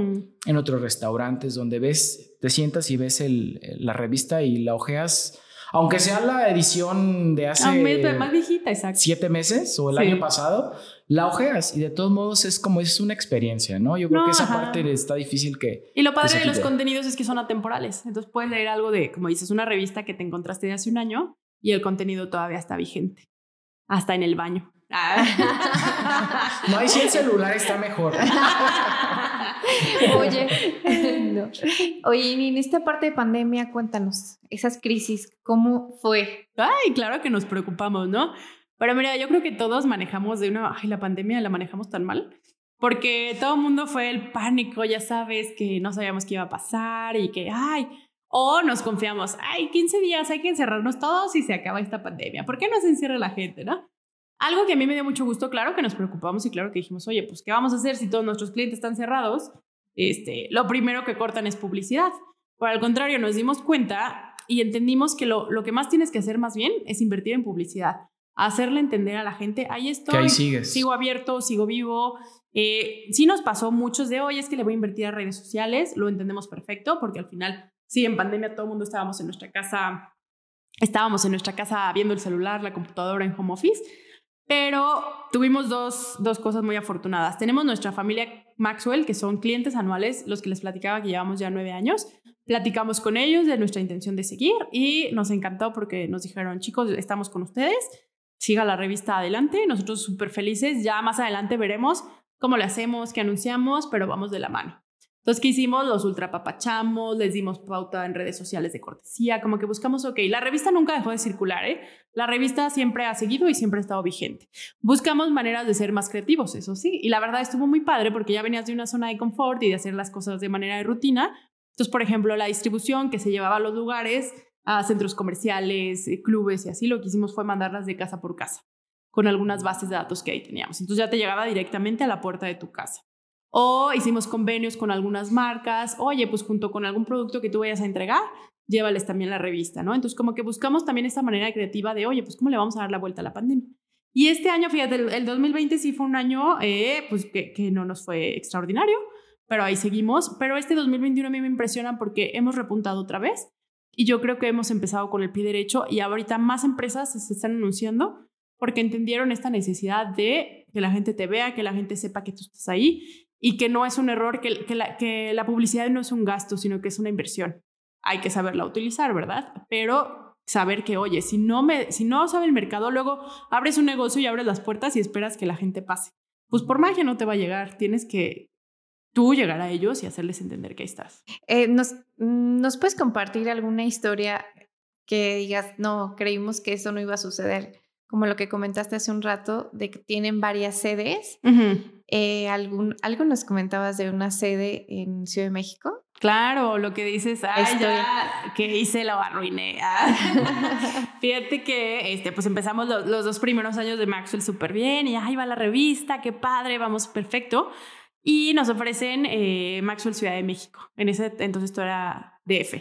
en otros restaurantes donde ves, te sientas y ves el, la revista y la ojeas, aunque sea la edición de hace
ah, más viejita, exacto.
siete meses o el año pasado, la ojeas y de todos modos es como es una experiencia, ¿no? Yo creo que esa parte está difícil que...
Y lo padre de los contenidos es que son atemporales, entonces puedes leer algo de, como dices, una revista que te encontraste de hace un año y el contenido todavía está vigente, hasta en el baño.
no, hay si el celular está mejor.
Oye, Oye, en esta parte de pandemia, cuéntanos, esas crisis, ¿cómo fue?
Ay, claro que nos preocupamos, ¿no? Pero mira, yo creo que todos manejamos de una, ay, la pandemia la manejamos tan mal, porque todo el mundo fue el pánico, ya sabes, que no sabíamos qué iba a pasar y que, ay, o nos confiamos, ay, 15 días, hay que encerrarnos todos y se acaba esta pandemia. ¿Por qué no se encierra la gente, no? Algo que a mí me dio mucho gusto, claro que nos preocupamos y claro que dijimos, oye, pues, ¿qué vamos a hacer si todos nuestros clientes están cerrados? Este, lo primero que cortan es publicidad. Por el contrario, nos dimos cuenta y entendimos que lo, lo que más tienes que hacer más bien es invertir en publicidad. Hacerle entender a la gente, ahí estoy,
ahí sigues.
sigo abierto, sigo vivo. Eh, sí nos pasó muchos de, hoy es que le voy a invertir a redes sociales, lo entendemos perfecto, porque al final, sí, en pandemia todo el mundo estábamos en nuestra casa, estábamos en nuestra casa viendo el celular, la computadora en home office, pero tuvimos dos, dos cosas muy afortunadas. Tenemos nuestra familia Maxwell, que son clientes anuales, los que les platicaba que llevamos ya nueve años. Platicamos con ellos de nuestra intención de seguir y nos encantó porque nos dijeron, chicos, estamos con ustedes, siga la revista adelante, nosotros súper felices, ya más adelante veremos cómo le hacemos, qué anunciamos, pero vamos de la mano. Entonces, ¿qué hicimos? Los ultrapapachamos, les dimos pauta en redes sociales de cortesía, como que buscamos, ok, la revista nunca dejó de circular, ¿eh? La revista siempre ha seguido y siempre ha estado vigente. Buscamos maneras de ser más creativos, eso sí, y la verdad estuvo muy padre porque ya venías de una zona de confort y de hacer las cosas de manera de rutina. Entonces, por ejemplo, la distribución que se llevaba a los lugares, a centros comerciales, eh, clubes y así, lo que hicimos fue mandarlas de casa por casa con algunas bases de datos que ahí teníamos. Entonces ya te llegaba directamente a la puerta de tu casa. O hicimos convenios con algunas marcas, oye, pues junto con algún producto que tú vayas a entregar, llévales también la revista, ¿no? Entonces como que buscamos también esta manera creativa de, oye, pues cómo le vamos a dar la vuelta a la pandemia. Y este año, fíjate, el, 2020 sí fue un año eh, pues que, que no nos fue extraordinario, pero ahí seguimos. Pero este 2021 a mí me impresiona porque hemos repuntado otra vez y yo creo que hemos empezado con el pie derecho y ahorita más empresas se están anunciando porque entendieron esta necesidad de que la gente te vea, que la gente sepa que tú estás ahí y que no es un error, que, que, la, que la publicidad no es un gasto, sino que es una inversión. Hay que saberla utilizar, ¿verdad? Pero saber que, oye, si no, me, si no sabe el mercado, luego abres un negocio y abres las puertas y esperas que la gente pase. Pues por magia no te va a llegar, tienes que tú llegar a ellos y hacerles entender que ahí estás.
Eh, ¿nos, ¿Nos puedes compartir alguna historia que digas, no, creímos que eso no iba a suceder? Como lo que comentaste hace un rato, de que tienen varias sedes. Eh, algún, ¿Algo nos comentabas de una sede en Ciudad de México?
Claro, lo que dices, ay, ya, que hice, lo arruiné. Ah. Fíjate que, este, pues empezamos los, dos primeros años de Maxwell súper bien y ahí va la revista, qué padre, vamos perfecto. Y nos ofrecen eh, Maxwell Ciudad de México. En ese entonces esto era DF.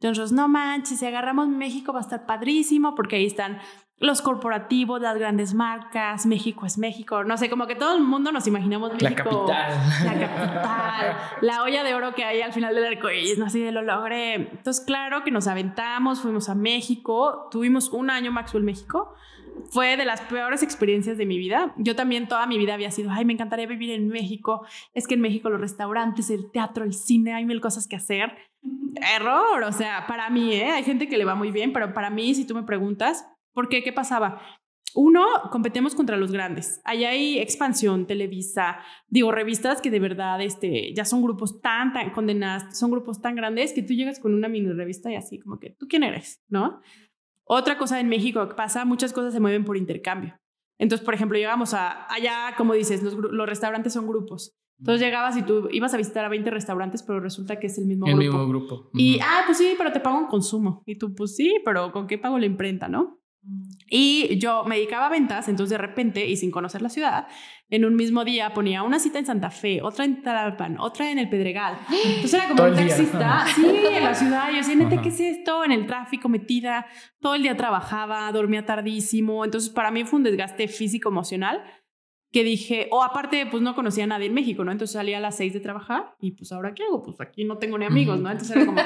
Entonces, no manches, si agarramos México va a estar padrísimo porque ahí están los corporativos, las grandes marcas, México es México, no sé, como que todo el mundo nos imaginamos México.
La capital.
La capital, la olla de oro que hay al final del arco iris, no sé, de lo logré. Entonces, claro que nos aventamos, fuimos a México, tuvimos un año Maxwell México. Fue de las peores experiencias de mi vida. Yo también toda mi vida había sido, ay, me encantaría vivir en México. Es que en México los restaurantes, el teatro, el cine, hay mil cosas que hacer. Error, o sea, para mí, ¿eh? hay gente que le va muy bien, pero para mí, si tú me preguntas, ¿Por qué? ¿Qué pasaba? Uno, competemos contra los grandes. Allá hay expansión, Televisa, digo, revistas que de verdad este, ya son grupos tan, tan condenadas, son grupos tan grandes que tú llegas con una mini revista y así como que, ¿tú quién eres? ¿No? Otra cosa en México que pasa, muchas cosas se mueven por intercambio. Entonces, por ejemplo, llegamos a, allá, como dices, los, restaurantes son grupos. Entonces llegabas y tú ibas a visitar a 20 restaurantes, pero resulta que es el mismo
grupo.
El
mismo grupo.
Y, ah, pues sí, pero te pago en consumo. Y tú, pues sí, pero ¿con qué pago la imprenta, no? Y yo me dedicaba a ventas, entonces de repente, y sin conocer la ciudad, en un mismo día ponía una cita en Santa Fe, otra en Talalpan, otra en el Pedregal. Entonces era como un taxista, sí, en la ciudad. Yo decía, ¿qué es esto? En el tráfico metida, todo el día trabajaba, dormía tardísimo. Entonces para mí fue un desgaste físico, emocional que dije, o aparte, pues no conocía a nadie en México, ¿no? Entonces salía a las seis de trabajar y pues ahora qué hago? Pues aquí no tengo ni amigos, ¿no? Entonces era como,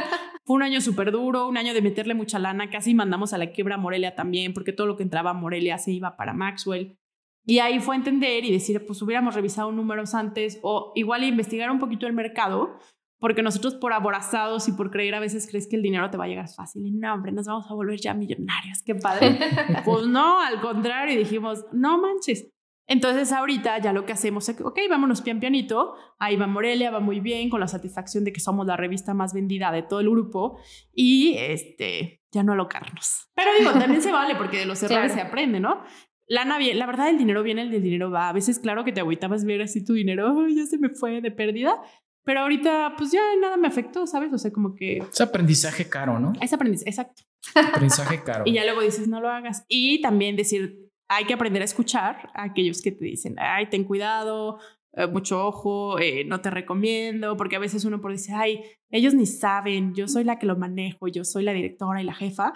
fue un año súper duro, un año de meterle mucha lana, casi mandamos a la quiebra a Morelia también, porque todo lo que entraba a Morelia se iba para Maxwell. Y ahí fue entender y decir, pues hubiéramos revisado números antes o igual investigar un poquito el mercado, porque nosotros por aborazados y por creer a veces crees que el dinero te va a llegar fácil. Y no, hombre, nos vamos a volver ya millonarios, qué padre. pues no, al contrario, dijimos, no manches, entonces ahorita ya lo que hacemos es, ok, vámonos pian pianito, ahí va Morelia, va muy bien, con la satisfacción de que somos la revista más vendida de todo el grupo y este, ya no alocarnos. Pero digo, también se vale porque de los errores se aprende, ¿no? La, la verdad, el dinero viene, el del dinero va. A veces, claro que te agüitabas ver así tu dinero, ya se me fue de pérdida, pero ahorita, pues ya nada me afectó, ¿sabes? O sea, como que...
Es aprendizaje caro, ¿no?
Es aprendizaje, exacto.
Aprendizaje caro.
y ya luego dices, no lo hagas. Y también decir, hay que aprender a escuchar a aquellos que te dicen, ay, ten cuidado, eh, mucho ojo, eh, no te recomiendo, porque a veces uno por decir, ay, ellos ni saben, yo soy la que lo manejo, yo soy la directora y la jefa.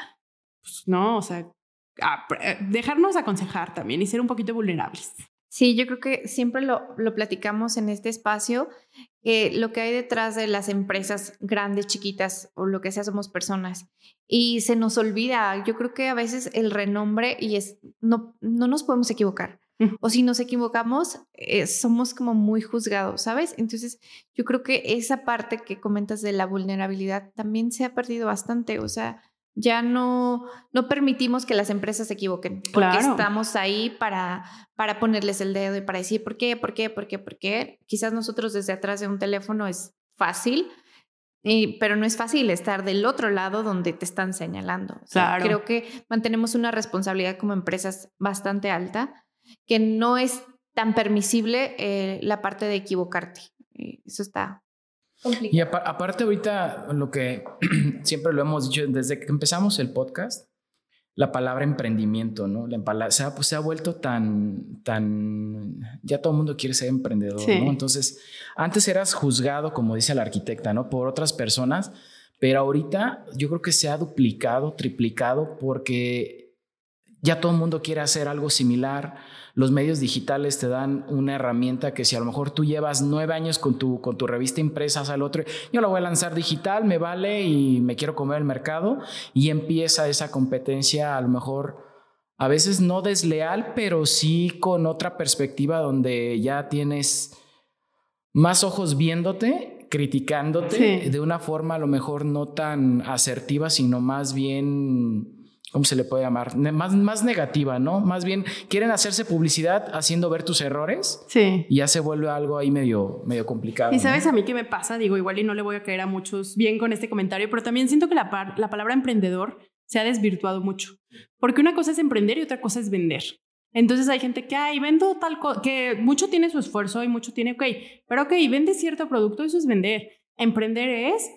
Pues no, o sea, eh, dejarnos aconsejar también y ser un poquito vulnerables.
Sí, yo creo que siempre lo, lo platicamos en este espacio, que lo que hay detrás de las empresas grandes, chiquitas o lo que sea, somos personas. Y se nos olvida, yo creo que a veces el renombre y es, no, no nos podemos equivocar. O si nos equivocamos, eh, somos como muy juzgados, ¿sabes? Entonces, yo creo que esa parte que comentas de la vulnerabilidad también se ha perdido bastante. O sea, ya no, no permitimos que las empresas se equivoquen, porque estamos ahí para, para ponerles el dedo y para decir por qué, por qué, por qué, por qué. Quizás nosotros desde atrás de un teléfono es fácil, pero no es fácil estar del otro lado donde te están señalando. Creo que mantenemos una responsabilidad como empresas bastante alta, que no es tan permisible eh, la parte de equivocarte. Eso está
y aparte ahorita lo que siempre lo hemos dicho desde que empezamos el podcast, la palabra emprendimiento, ¿no? La se, ha, pues, se ha vuelto tan, tan, ya todo el mundo quiere ser emprendedor, ¿no? Entonces, antes eras juzgado, como dice la arquitecta, ¿no? Por otras personas, pero ahorita yo creo que se ha duplicado, triplicado, porque ya todo el mundo quiere hacer algo similar los medios digitales te dan una herramienta que si a lo mejor tú llevas nueve años con tu, con tu revista impresa al otro, yo la voy a lanzar digital, me vale y me quiero comer el mercado. Y empieza esa competencia a lo mejor a veces no desleal, pero sí con otra perspectiva donde ya tienes más ojos viéndote, criticándote de una forma a lo mejor no tan asertiva, sino más bien ¿cómo se le puede llamar? Más, más negativa, ¿no? Más bien quieren hacerse publicidad haciendo ver tus errores.
Sí.
Y ya se vuelve algo ahí medio, medio complicado.
Y sabes a mí qué me pasa, digo, igual y no le voy a caer a muchos bien con este comentario, pero también siento que la, la palabra emprendedor se ha desvirtuado mucho. Porque una cosa es emprender y otra cosa es vender. Entonces hay gente que, ay, vendo tal cosa, que mucho tiene su esfuerzo y mucho tiene, ok, pero ok, vende cierto producto, eso es vender. Emprender es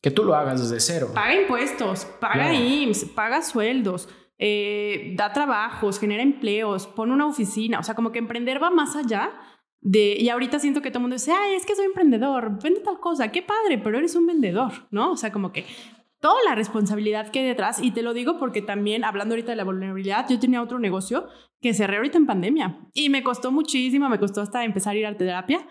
que tú lo hagas desde cero.
Paga impuestos, paga IMSS, paga sueldos, eh, da trabajos, genera empleos, pone una oficina. O sea, como que emprender va más allá de. Y ahorita siento que todo el mundo dice, ay, es que soy emprendedor, vende tal cosa, qué padre, pero eres un vendedor, ¿no? O sea, como que toda la responsabilidad que hay detrás. Y te lo digo porque también, hablando ahorita de la vulnerabilidad, yo tenía otro negocio que cerré ahorita en pandemia y me costó muchísimo, me costó hasta empezar a ir a terapia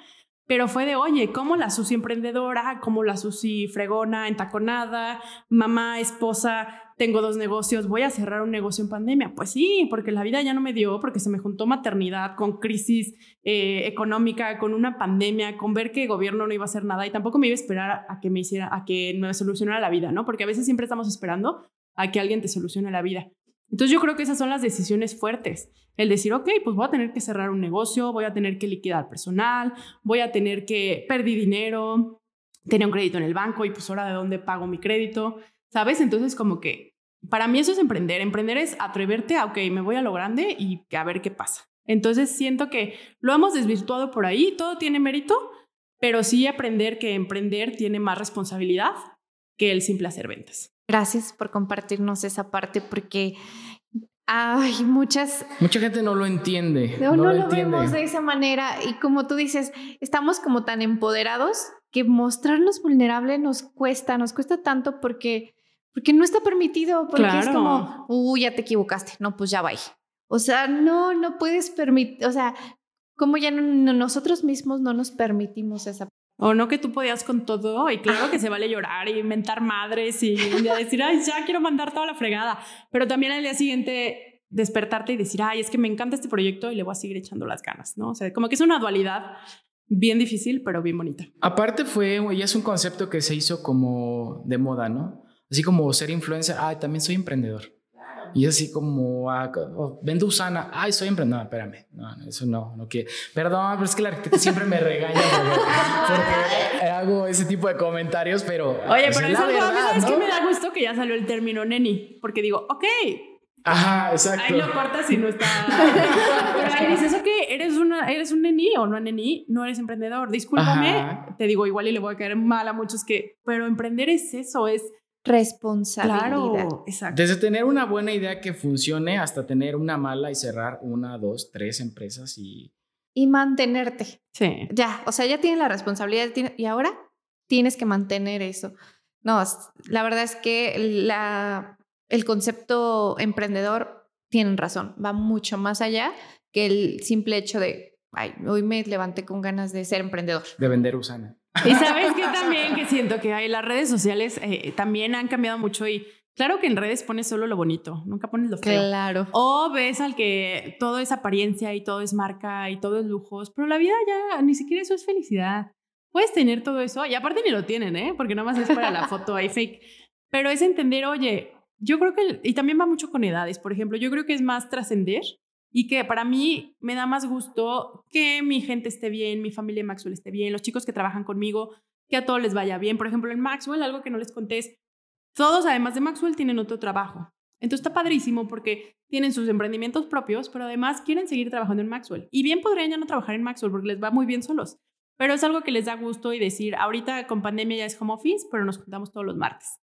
pero fue de, oye, ¿cómo la Susi emprendedora? ¿Cómo la Susi fregona, entaconada? Mamá, esposa, tengo dos negocios, voy a cerrar un negocio en pandemia. Pues sí, porque la vida ya no me dio, porque se me juntó maternidad con crisis eh, económica, con una pandemia, con ver que el gobierno no iba a hacer nada y tampoco me iba a esperar a que me hiciera, a que me solucionara la vida, ¿no? Porque a veces siempre estamos esperando a que alguien te solucione la vida. Entonces yo creo que esas son las decisiones fuertes. El decir, ok, pues voy a tener que cerrar un negocio, voy a tener que liquidar personal, voy a tener que perder dinero, tenía un crédito en el banco y pues ahora de dónde pago mi crédito, ¿sabes? Entonces como que para mí eso es emprender. Emprender es atreverte a, ok, me voy a lo grande y a ver qué pasa. Entonces siento que lo hemos desvirtuado por ahí, todo tiene mérito, pero sí aprender que emprender tiene más responsabilidad que el simple hacer ventas.
Gracias por compartirnos esa parte porque hay muchas...
Mucha gente no lo entiende.
No, lo, vemos de esa manera y como tú dices, estamos como tan empoderados que mostrarnos vulnerables nos cuesta, nos cuesta tanto porque, porque no está permitido, porque es como, uy, ya te equivocaste, no, pues ya va. O sea, no, no puedes permitir, o sea, como ya nosotros mismos no nos permitimos esa
o no que tú podías con todo y claro que se vale llorar y inventar madres y decir, ay, ya quiero mandar toda la fregada. Pero también al día siguiente despertarte y decir, ay, es que me encanta este proyecto y le voy a seguir echando las ganas, ¿no? O sea, como que es una dualidad bien difícil, pero bien bonita.
Aparte fue, ya es un concepto que se hizo como de moda, ¿no? Así como ser influencer, ay, también soy emprendedor. Y así como, ah, oh, vendo Usana, ay, soy emprendedor. No, espérame, no, eso no, no quiero. Perdón, pero es que la arquitecta siempre me regaña porque, hago ese tipo de comentarios, pero.
Oye, pero es algo, ¿sabes que me da gusto que ya salió el término neni? Porque digo, ok,
Ajá, exacto.
Ahí lo cortas y no está. Pero ahí dices, ok, eres, una, eres un neni o no neni, no eres emprendedor. Discúlpame, te digo igual y le voy a caer mal a muchos que, pero emprender es eso, es
responsabilidad.
Claro, exacto.
Desde tener una buena idea que funcione hasta tener una mala y cerrar una, dos, tres empresas y...
Y mantenerte.
Sí.
Ya, o sea, ya tienes la responsabilidad y ahora tienes que mantener eso. No, la verdad es que la, el concepto emprendedor tienen razón, va mucho más allá que el simple hecho de, ay, hoy me levanté con ganas de ser emprendedor.
De vender Usana.
Y sabes que también que siento que hay las redes sociales eh, también han cambiado mucho y claro que en redes pones solo lo bonito, nunca pones lo feo.
Claro.
O ves al que todo es apariencia y todo es marca y todo es lujos, pero la vida ya ni siquiera eso es felicidad. Puedes tener todo eso y aparte ni lo tienen, ¿eh? Porque nomás es para la foto ahí fake. Pero es entender, oye, yo creo que, y también va mucho con edades, por ejemplo, yo creo que es más trascender y que para mí me da más gusto que mi gente esté bien, mi familia Maxwell esté bien, los chicos que trabajan conmigo, que a todos les vaya bien. Por ejemplo, en Maxwell, algo que no les conté todos además de Maxwell tienen otro trabajo. Entonces está padrísimo porque tienen sus emprendimientos propios, pero además quieren seguir trabajando en Maxwell. Y bien podrían ya no trabajar en Maxwell porque les va muy bien solos. Pero es algo que les da gusto y decir, ahorita con pandemia ya es home office, pero nos juntamos todos los martes.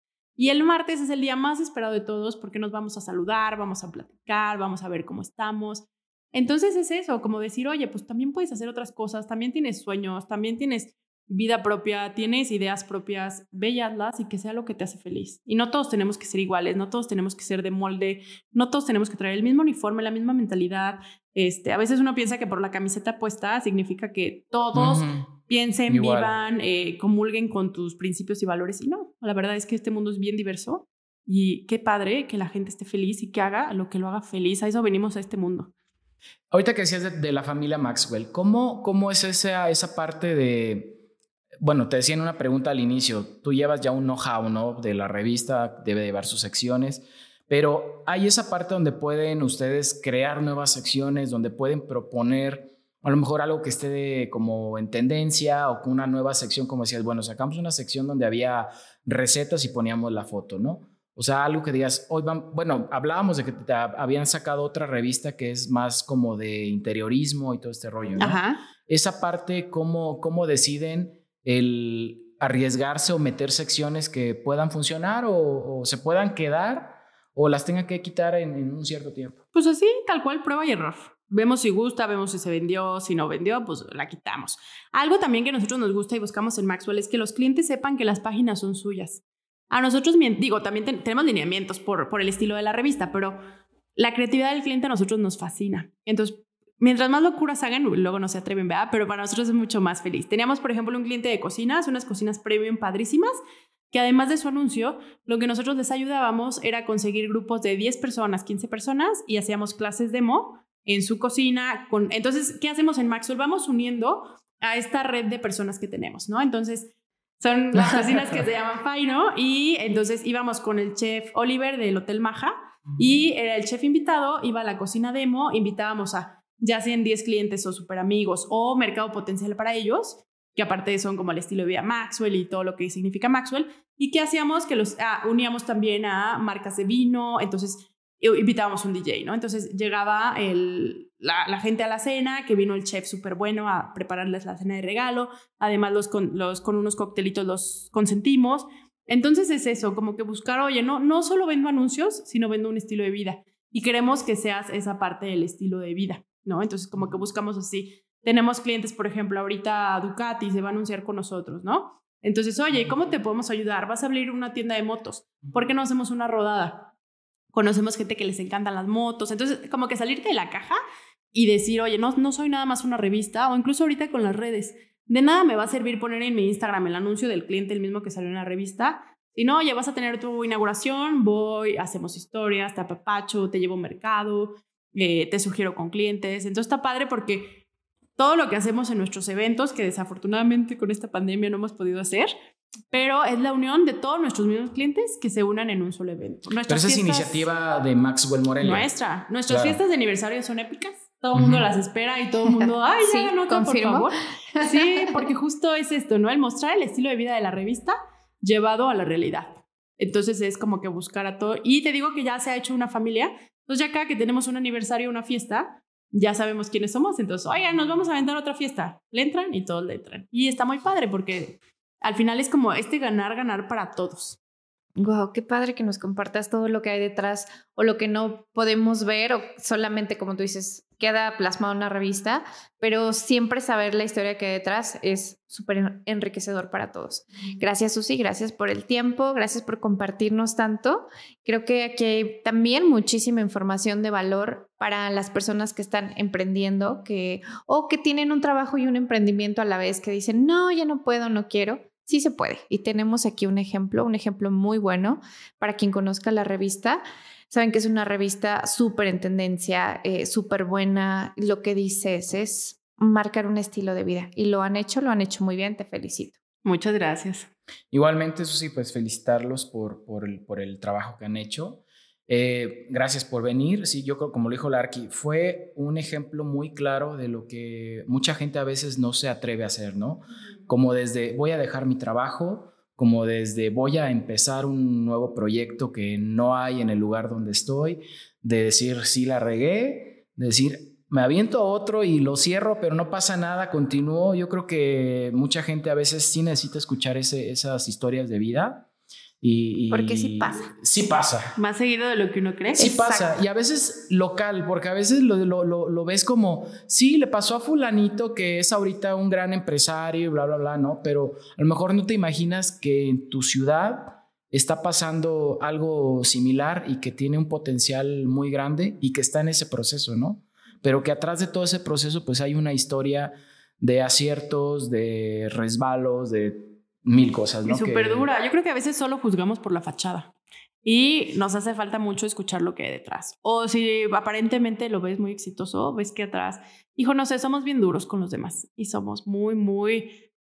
Y el martes es el día más esperado de todos porque nos vamos a saludar, vamos a platicar, vamos a ver cómo estamos. Entonces es eso, como decir, oye, pues también puedes hacer otras cosas, también tienes sueños, también tienes vida propia, tienes ideas propias, bellaslas y que sea lo que te hace feliz. Y no todos tenemos que ser iguales, no todos tenemos que ser de molde, no todos tenemos que traer el mismo uniforme, la misma mentalidad. Este, a veces uno piensa que por la camiseta puesta significa que todos piensen, vivan, eh, comulguen con tus principios y valores. Y no, la verdad es que este mundo es bien diverso Y qué padre que la gente esté feliz y que haga lo que lo haga feliz. A eso venimos a este mundo.
Ahorita que decías de, la familia Maxwell, ¿cómo, cómo es esa, esa parte de... Bueno, te decía en una pregunta al inicio, tú llevas ya un know-how, ¿no? De la revista, debe llevar sus secciones, pero hay esa parte donde pueden ustedes crear nuevas secciones, donde pueden proponer a lo mejor algo que esté como en tendencia o con una nueva sección, como decías, bueno, sacamos una sección donde había recetas y poníamos la foto, ¿no? O sea, algo que digas, hoy van, bueno, hablábamos de que te habían sacado otra revista que es más como de interiorismo y todo este rollo, ¿no? Ajá. Esa parte, ¿cómo, cómo deciden el arriesgarse o meter secciones que puedan funcionar o, se puedan quedar o las tengan que quitar en, en un cierto tiempo?
Pues así, tal cual, prueba y error. Vemos si gusta, vemos si se vendió, si no vendió, pues la quitamos. Algo también que nosotros nos gusta y buscamos en Maxwell es que los clientes sepan que las páginas son suyas. A nosotros, digo, también tenemos lineamientos por, por el estilo de la revista, pero la creatividad del cliente a nosotros nos fascina. Entonces, mientras más locuras hagan, luego no se atreven, ¿verdad? Pero para nosotros es mucho más feliz. Teníamos, por ejemplo, un cliente de cocinas, unas cocinas premium padrísimas, que además de su anuncio, lo que nosotros les ayudábamos era conseguir grupos de 10 personas, 15 personas y hacíamos clases demo en su cocina. Con, entonces, ¿qué hacemos en Maxwell? Vamos uniendo a esta red de personas que tenemos, ¿no? Entonces, son las cocinas que se llaman Faino y entonces íbamos con el chef Oliver del Hotel Maja y era el chef invitado, iba a la cocina demo, invitábamos a ya sean 10 clientes o super amigos o mercado potencial para ellos, que aparte son como el estilo de vida Maxwell y todo lo que significa Maxwell. ¿Y qué hacíamos? Que los ah, uníamos también a marcas de vino, entonces invitábamos un DJ, ¿no? Entonces llegaba el, la, gente a la cena, que vino el chef súper bueno a prepararles la cena de regalo, además los con, los, con unos coctelitos los consentimos. Entonces es eso, como que buscar, oye, no, no solo vendo anuncios, sino vendo un estilo de vida. Y queremos que seas esa parte del estilo de vida, ¿no? Entonces como que buscamos así. Tenemos clientes, por ejemplo, ahorita Ducati se va a anunciar con nosotros, ¿no? Entonces, oye, ¿cómo te podemos ayudar? Vas a abrir una tienda de motos. ¿Por qué no hacemos una rodada? Conocemos gente que les encantan las motos, entonces como que salirte de la caja y decir, oye, no, no soy nada más una revista, o incluso ahorita con las redes, de nada me va a servir poner en mi Instagram el anuncio del cliente, el mismo que salió en la revista, si no, ya vas a tener tu inauguración, voy, hacemos historias, te apapacho, te llevo mercado, eh, te sugiero con clientes, entonces está padre porque todo lo que hacemos en nuestros eventos, que desafortunadamente con esta pandemia no hemos podido hacer, pero es la unión de todos nuestros mismos clientes que se unan en un solo evento.
pero esa es iniciativa de Maxwell Morelia.
Nuestra. Nuestras fiestas de aniversario son épicas. Todo el mundo las espera y todo el mundo, ay, ya no, por favor. Sí, porque justo es esto, ¿no? El mostrar el estilo de vida de la revista llevado a la realidad. Entonces es como que buscar a todo. Y te digo que ya se ha hecho una familia. Entonces ya cada que tenemos un aniversario, una fiesta, ya sabemos quiénes somos. Entonces, oigan, nos vamos a aventar otra fiesta. Le entran y todos le entran. Y está muy padre porque al final es como este ganar, ganar para todos.
Wow, qué padre que nos compartas todo lo que hay detrás o lo que no podemos ver o solamente como tú dices queda plasmado en una revista, pero siempre saber la historia que hay detrás es súper enriquecedor para todos. Gracias Susi, gracias por el tiempo, gracias por compartirnos tanto. Creo que aquí hay también muchísima información de valor para las personas que están emprendiendo, que o que tienen un trabajo y un emprendimiento a la vez que dicen, "No, ya no puedo, no quiero." Sí se puede. Y tenemos aquí un ejemplo, un ejemplo muy bueno para quien conozca la revista. Saben que es una revista súper en tendencia, eh, súper buena. Lo que dices es marcar un estilo de vida y lo han hecho, lo han hecho muy bien. Te felicito.
Muchas gracias.
Igualmente, Susi, pues felicitarlos por, por, el, por el trabajo que han hecho. Eh, gracias por venir. Sí, yo creo, como lo dijo Larky, fue un ejemplo muy claro de lo que mucha gente a veces no se atreve a hacer, ¿no? Como desde voy a dejar mi trabajo, como desde voy a empezar un nuevo proyecto que no hay en el lugar donde estoy, de decir sí la regué, de decir me aviento a otro y lo cierro, pero no pasa nada, continúo. Yo creo que mucha gente a veces sí necesita escuchar esas historias de vida y,
porque sí pasa.
Sí pasa.
Más seguido de lo que uno cree.
Sí pasa. Y a veces local, porque a veces lo, lo, lo, ves como, sí, le pasó a fulanito que es ahorita un gran empresario y bla, bla, bla, ¿no? Pero a lo mejor no te imaginas que en tu ciudad está pasando algo similar y que tiene un potencial muy grande y que está en ese proceso, ¿no? Pero que atrás de todo ese proceso pues hay una historia de aciertos, de resbalos, de mil cosas, ¿no?
Y súper dura. Yo creo que a veces solo juzgamos por la fachada. y nos hace falta mucho escuchar lo que hay detrás. O si aparentemente lo ves muy exitoso, ves que atrás, hijo, no sé, somos bien duros con los demás y somos muy, muy...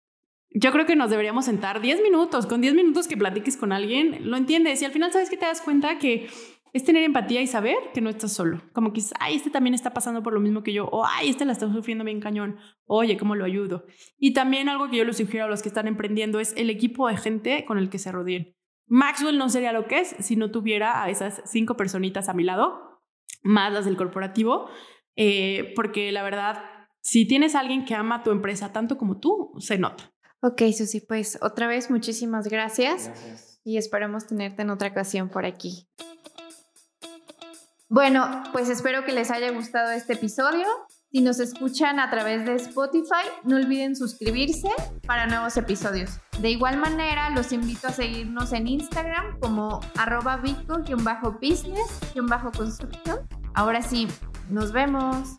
Yo creo que nos deberíamos sentar 10 minutos, con 10 minutos que platiques con alguien, lo entiendes y al final sabes que te das cuenta que es tener empatía y saber que no estás solo. Como que, ay, este también está pasando por lo mismo que yo, o ay, este la está sufriendo bien cañón, oye, ¿cómo lo ayudo? Y también algo que yo les sugiero a los que están emprendiendo es el equipo de gente con el que se rodeen. Maxwell no sería lo que es si no tuviera a esas cinco personitas a mi lado, más las del corporativo, eh, porque la verdad, si tienes a alguien que ama tu empresa tanto como tú, se nota.
Ok, Susi, pues otra vez muchísimas gracias, gracias. y esperamos tenerte en otra ocasión por aquí. Bueno, pues espero que les haya gustado este episodio. Si nos escuchan a través de Spotify, no olviden suscribirse para nuevos episodios. De igual manera, los invito a seguirnos en Instagram como arroba vico-business-construcción. Ahora sí, nos vemos.